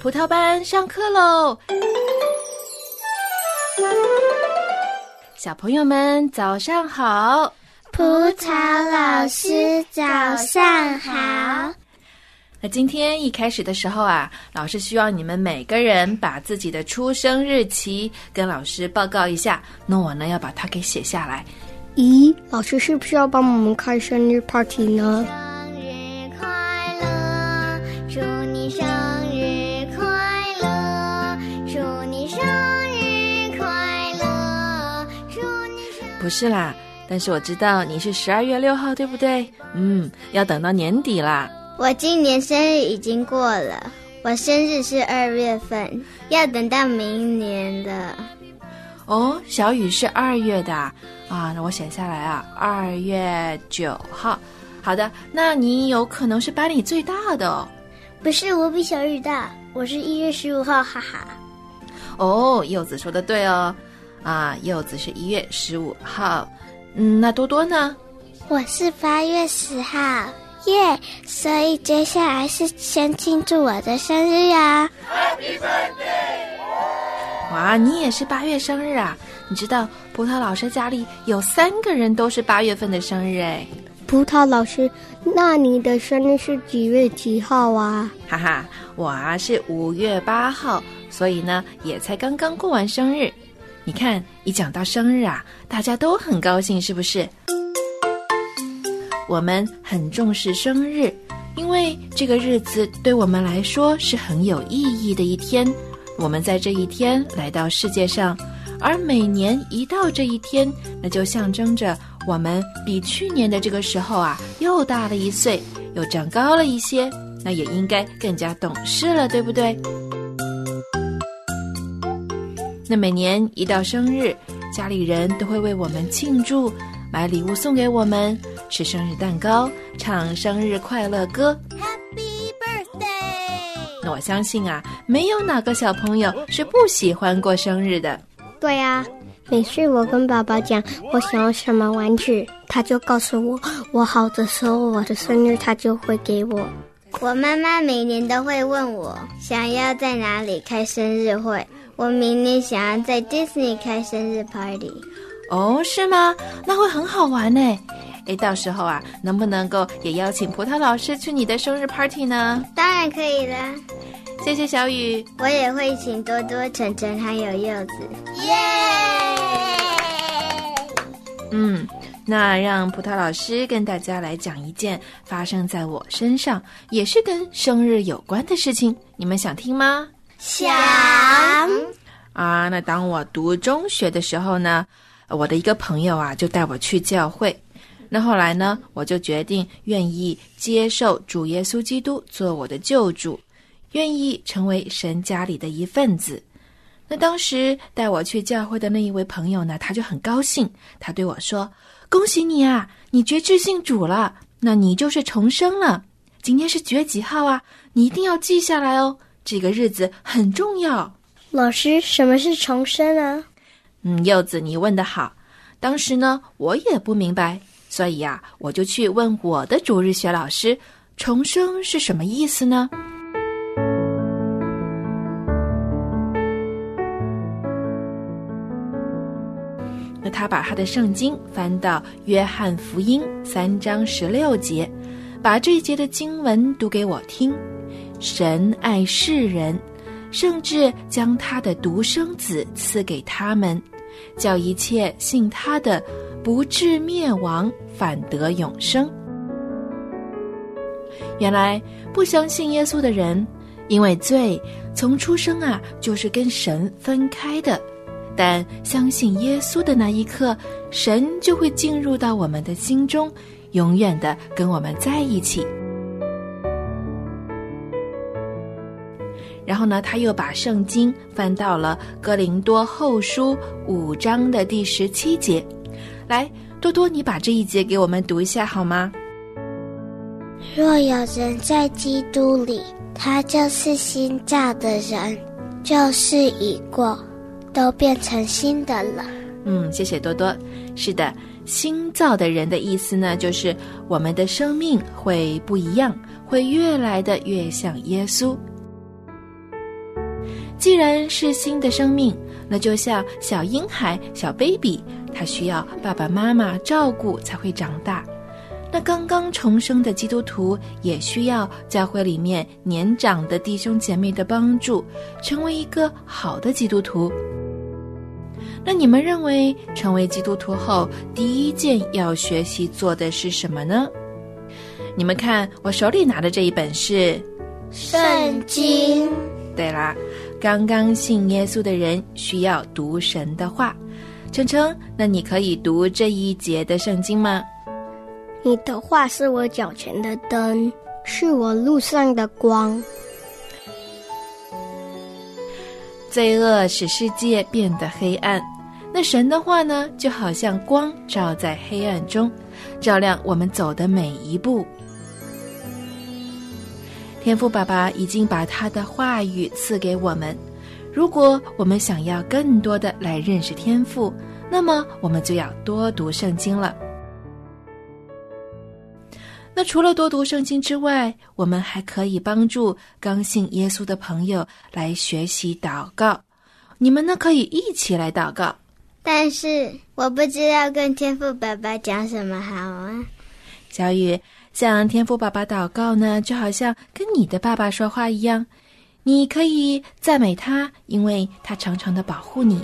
葡萄班上课喽！小朋友们早上好，葡萄老师早上好。那今天一开始的时候啊，老师需要你们每个人把自己的出生日期跟老师报告一下。那我呢要把它给写下来。咦，老师是不是要帮我们开生日 party 呢？不是啦，但是我知道你是十二月六号，对不对？嗯，要等到年底啦。我今年生日已经过了，我生日是二月份，要等到明年的。哦，小雨是二月的啊，啊那我写下来啊，二月九号。好的，那你有可能是班里最大的哦。不是，我比小雨大，我是一月十五号，哈哈。哦，柚子说的对哦，啊，柚子是一月十五号。嗯，那多多呢？我是八月十号，耶！所以接下来是先庆祝我的生日呀。哇，你也是八月生日啊？你知道葡萄老师家里有三个人都是八月份的生日哎。葡萄老师，那你的生日是几月几号啊？哈哈，我啊是五月八号，所以呢也才刚刚过完生日。你看，一讲到生日啊，大家都很高兴，是不是？我们很重视生日，因为这个日子对我们来说是很有意义的一天。我们在这一天来到世界上，而每年一到这一天，那就象征着我们比去年的这个时候啊又大了一岁，又长高了一些，那也应该更加懂事了，对不对？那每年一到生日，家里人都会为我们庆祝，买礼物送给我们，吃生日蛋糕，唱生日快乐歌。Happy birthday！那我相信啊，没有哪个小朋友是不喜欢过生日的。对呀、每次我跟爸爸讲我想要什么玩具，他就告诉我，我好的时候我的生日他就会给我。我妈妈每年都会问我想要在哪里开生日会。我明年想要在 Disney 开生日 party。哦，是吗？那会很好玩呢。诶，到时候啊，能不能够也邀请葡萄老师去你的生日 party 呢？当然可以啦，谢谢小雨。我也会请多多、晨晨还有柚子。耶！嗯，那让葡萄老师跟大家来讲一件发生在我身上，也是跟生日有关的事情。你们想听吗？想啊，那当我读中学的时候呢，我的一个朋友啊就带我去教会。那后来呢，我就决定愿意接受主耶稣基督做我的救主，愿意成为神家里的一份子。那当时带我去教会的那一位朋友呢，他就很高兴，他对我说：“恭喜你啊，你绝志信主了，那你就是重生了。今天是几月几号啊？你一定要记下来哦，这个日子很重要。”老师，什么是重生啊？嗯，柚子，你问的好。当时呢，我也不明白，所以呀、我就去问我的主日学老师，重生是什么意思呢？那他把他的圣经翻到约翰福音三章十六节，把这一节的经文读给我听。神爱世人，甚至将他的独生子赐给他们，叫一切信他的不至灭亡，反得永生。原来不相信耶稣的人，因为罪从出生啊就是跟神分开的，但相信耶稣的那一刻，神就会进入到我们的心中，永远的跟我们在一起。然后呢，他又把圣经翻到了哥林多后书五章的第十七节。来，多多，你把这一节给我们读一下好吗？若有人在基督里，他就是新造的人，旧事已过，都变成新的了。嗯，谢谢多多。是的，新造的人的意思呢，就是我们的生命会不一样，会越来的越像耶稣。既然是新的生命，那就像小婴孩、小 baby，他需要爸爸妈妈照顾才会长大。那刚刚重生的基督徒也需要教会里面年长的弟兄姐妹的帮助，成为一个好的基督徒。那你们认为成为基督徒后第一件要学习做的是什么呢？你们看我手里拿的这一本是圣经。对啦，刚刚信耶稣的人需要读神的话。程程，那你可以读这一节的圣经吗？你的话是我脚前的灯，是我路上的光。罪恶使世界变得黑暗，那神的话呢，就好像光照在黑暗中，照亮我们走的每一步。天父爸爸已经把他的话语赐给我们，如果我们想要更多的来认识天父，那么我们就要多读圣经了。那除了多读圣经之外，我们还可以帮助刚信耶稣的朋友来学习祷告。你们呢，可以一起来祷告。但是我不知道跟天父爸爸讲什么好啊。小雨向天父爸爸祷告呢，就好像跟你的爸爸说话一样。你可以赞美他，因为他常常的保护你。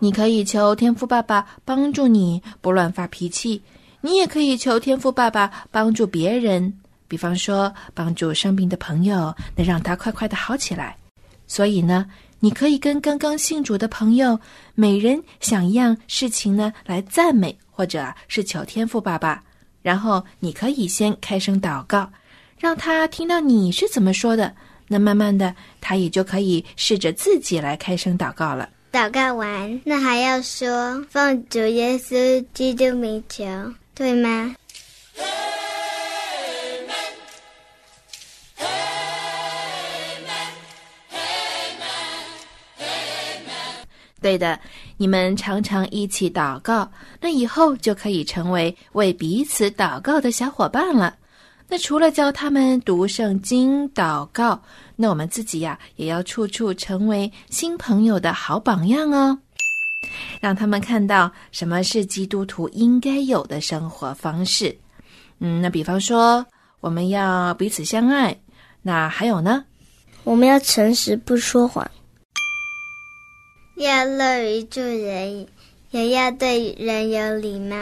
你可以求天父爸爸帮助你不乱发脾气，你也可以求天父爸爸帮助别人，比方说帮助生病的朋友，能让他快快的好起来。所以呢，你可以跟刚刚信主的朋友，每人想一样事情呢来赞美，或者是求天父爸爸。然后你可以先开声祷告，让他听到你是怎么说的。那慢慢的，他也就可以试着自己来开声祷告了。祷告完，那还要说奉主耶稣基督名求，对吗？对的，你们常常一起祷告，那以后就可以成为为彼此祷告的小伙伴了。那除了教他们读圣经、祷告，那我们自己呀，也要处处成为新朋友的好榜样哦，让他们看到什么是基督徒应该有的生活方式。嗯，那比方说，我们要彼此相爱，那还有呢？我们要诚实，不说谎。要乐于助人，也要对人有礼貌。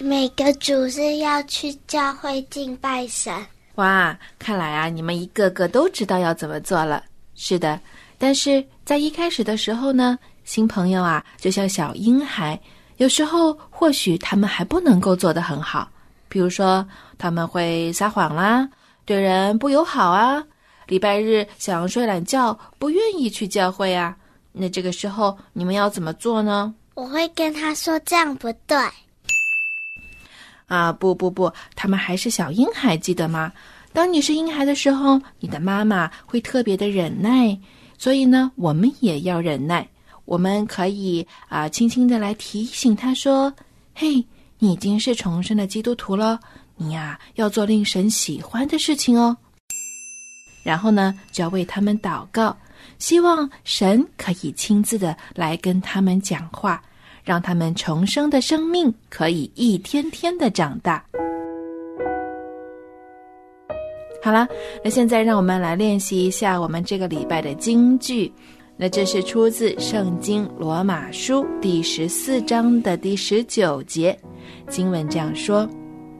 每个主日要去教会敬拜神。哇，看来啊，你们一个个都知道要怎么做了。是的，但是在一开始的时候呢，新朋友啊，就像小婴孩，有时候或许他们还不能够做得很好。比如说，他们会撒谎啦，对人不友好啊。礼拜日想睡懒觉，不愿意去教会啊。那这个时候你们要怎么做呢？我会跟他说这样不对。啊，不不不，他们还是小婴孩，记得吗？当你是婴孩的时候，你的妈妈会特别的忍耐，所以呢，我们也要忍耐。我们可以啊，轻轻的来提醒他说：“嘿，你已经是重生的基督徒了，你呀要做令神喜欢的事情哦。”然后呢，就要为他们祷告，希望神可以亲自的来跟他们讲话，让他们重生的生命可以一天天的长大。好了，那现在让我们来练习一下我们这个礼拜的京剧。那这是出自《圣经·罗马书》第十四章的第十九节，经文这样说：“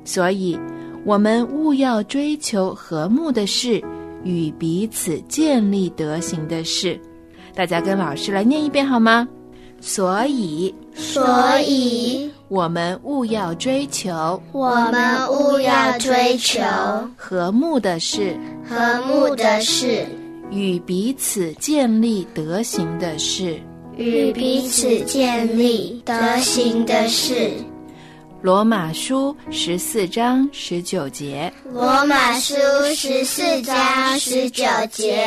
所以，我们务要追求和睦的事。”与彼此建立德行的事，大家跟老师来念一遍好吗？所以，所以我们务要追求，我们务要追求和睦的事，和睦的事，与彼此建立德行的事，与彼此建立德行的事。罗马书十四章十九节。罗马书十四章十九节。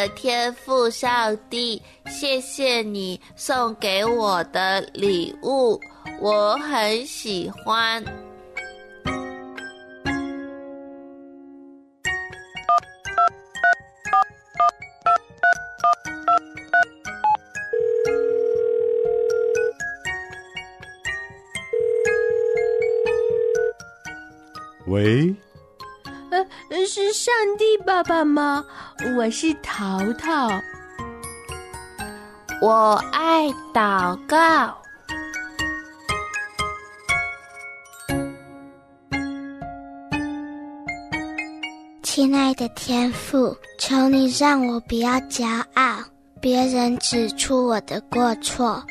的天赋上帝，谢谢你送给我的礼物，我很喜欢。喂，呃，是上帝爸爸吗？我是淘淘。我爱祷告。亲爱的天父，求你让我不要骄傲，别人指出我的过错，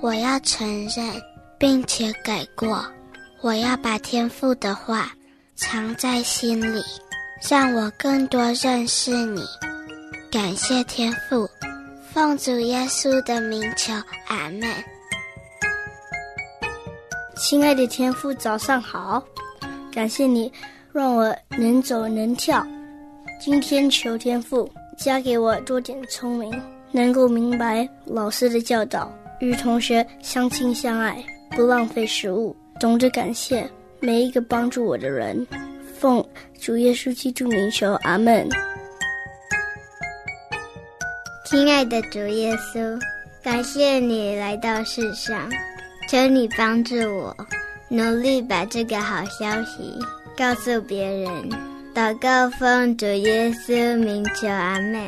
我要承认并且改过。我要把天父的话藏在心里，让我更多认识你。感谢天父，奉主耶稣的名求，阿门。亲爱的天父，早上好！感谢你让我能走能跳。今天求天父加给我多点聪明，能够明白老师的教导，与同学相亲相爱，不浪费食物，懂得感谢每一个帮助我的人。奉主耶稣基督名求，阿门。亲爱的主耶稣，感谢你来到世上，求你帮助我，努力把这个好消息告诉别人。祷告奉主耶稣名求，阿门。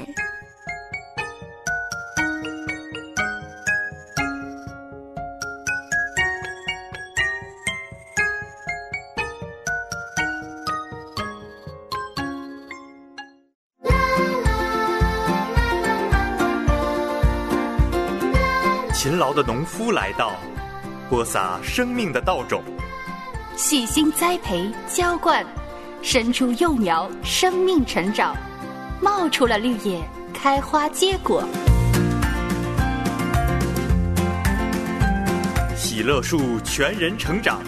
劳的农夫来到，播撒生命的稻种，细心栽培浇灌，生出幼苗，生命成长，冒出了绿叶，开花结果。喜乐树全人成长，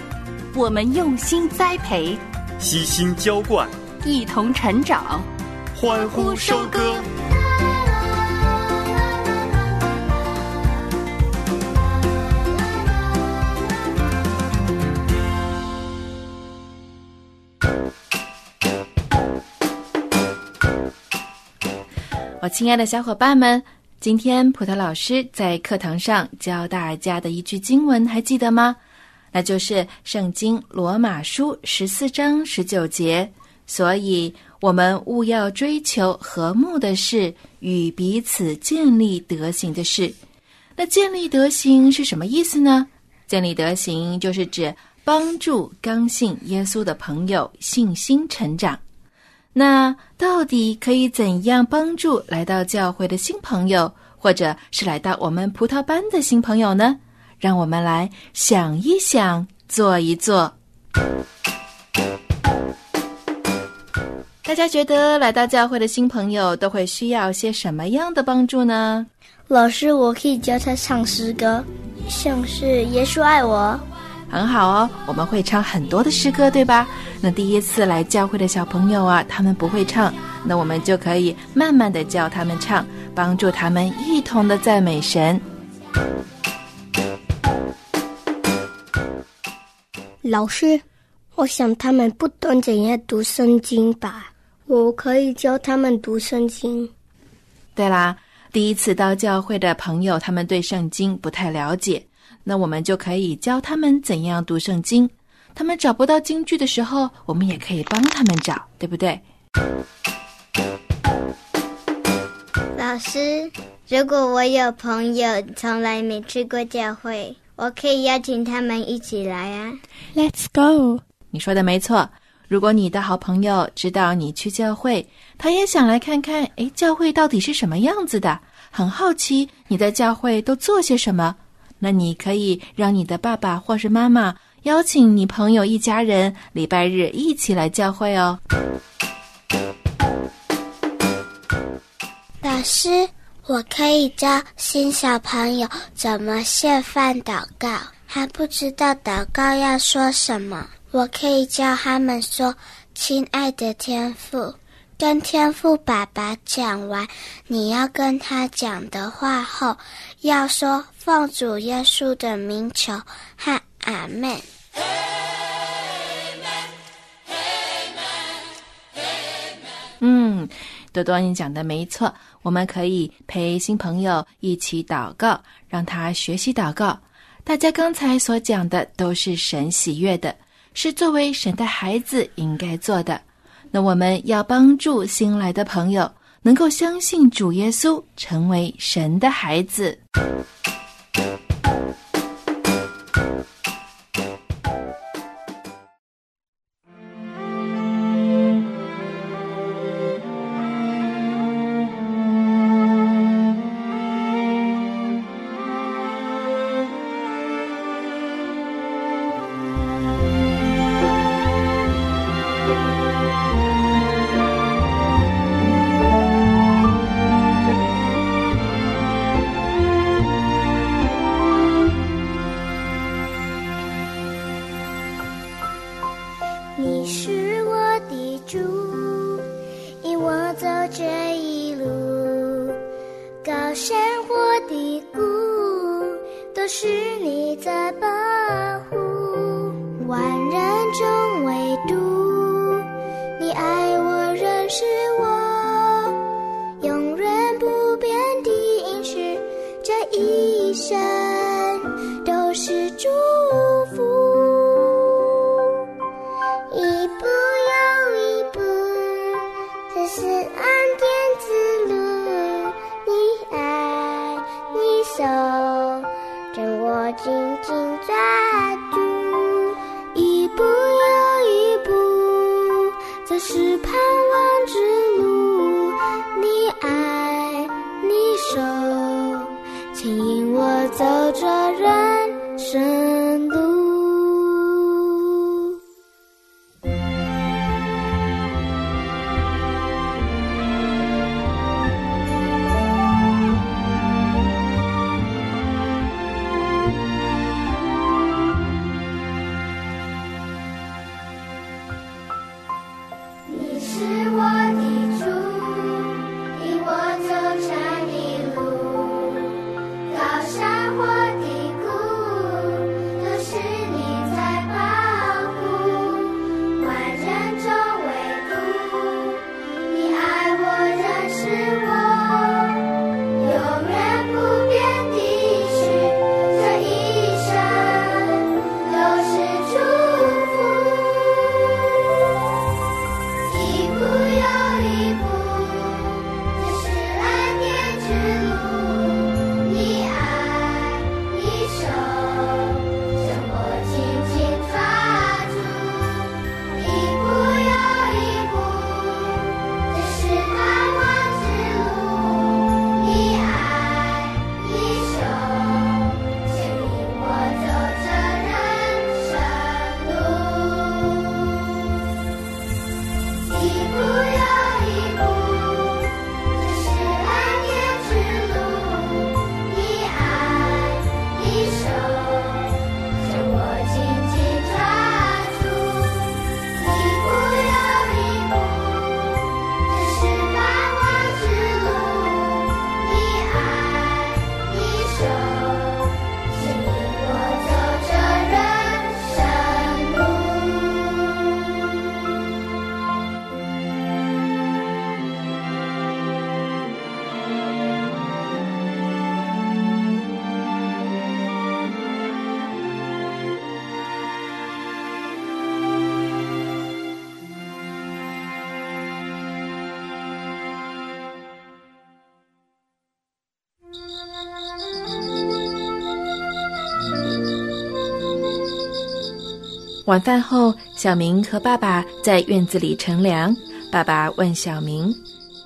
我们用心栽培，悉心浇灌，一同成长，欢呼收割。我亲爱的小伙伴们，今天葡萄老师在课堂上教大家的一句经文，还记得吗？那就是《圣经·罗马书》十四章十九节。所以，我们务要追求和睦的事，与彼此建立德行的事。那建立德行是什么意思呢？建立德行就是指帮助刚信耶稣的朋友信心成长。那到底可以怎样帮助来到教会的新朋友，或者是来到我们葡萄班的新朋友呢？让我们来想一想，做一做。大家觉得来到教会的新朋友都会需要些什么样的帮助呢？老师，我可以教他唱诗歌，像是《耶稣爱我》。很好哦，我们会唱很多的诗歌，对吧？那第一次来教会的小朋友啊，他们不会唱，那我们就可以慢慢的教他们唱，帮助他们一同的赞美神。老师，我想他们不懂怎样读圣经吧？我可以教他们读圣经。对啦，第一次到教会的朋友，他们对圣经不太了解，那我们就可以教他们怎样读圣经。他们找不到京剧的时候，我们也可以帮他们找，对不对？老师，如果我有朋友从来没去过教会，我可以邀请他们一起来啊。Let's go！你说的没错。如果你的好朋友知道你去教会，他也想来看看，诶，教会到底是什么样子的，很好奇你在教会都做些什么。那你可以让你的爸爸或是妈妈邀请你朋友一家人礼拜日一起来教会哦。老师，我可以教新小朋友怎么献饭祷告，还不知道祷告要说什么。我可以教他们说：“亲爱的天父。”跟天赋爸爸讲完你要跟他讲的话后，要说奉主耶稣的名求和阿门。嗯，多多，你讲的没错，我们可以陪新朋友一起祷告，让他学习祷告。大家刚才所讲的都是神喜悦的，是作为神的孩子应该做的。那我们要帮助新来的朋友能够相信主耶稣，成为神的孩子。一晚饭后，小明和爸爸在院子里乘凉。爸爸问小明：“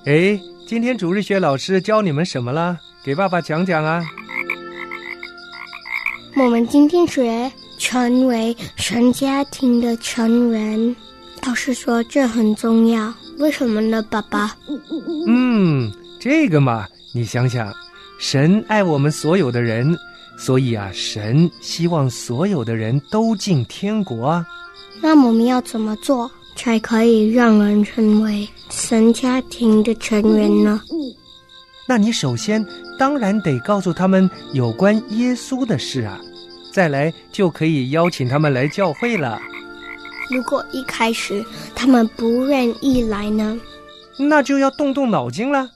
哎，今天主日学老师教你们什么了？给爸爸讲讲啊。”我们今天学成为全家庭的成员。老师说这很重要，为什么呢，爸爸？嗯，这个嘛，你想想，神爱我们所有的人。所以啊，神希望所有的人都进天国啊。那我们要怎么做才可以让人成为神家庭的成员呢？那你首先当然得告诉他们有关耶稣的事啊，再来就可以邀请他们来教会了。如果一开始他们不愿意来呢？那就要动动脑筋了。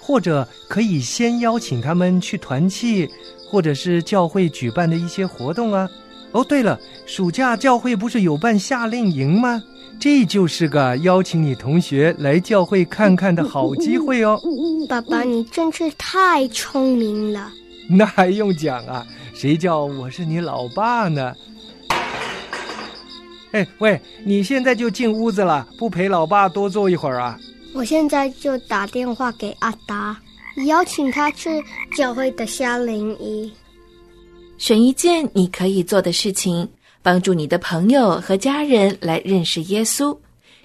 或者可以先邀请他们去团契，或者是教会举办的一些活动啊。哦，对了，暑假教会不是有办夏令营吗？这就是个邀请你同学来教会看看的好机会哦。爸爸，你真是太聪明了。那还用讲啊？谁叫我是你老爸呢？哎，喂，你现在就进屋子了，不陪老爸多坐一会儿啊？我现在就打电话给阿达，邀请他去教会的夏令营。选一件你可以做的事情，帮助你的朋友和家人来认识耶稣。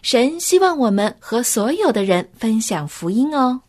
神希望我们和所有的人分享福音哦。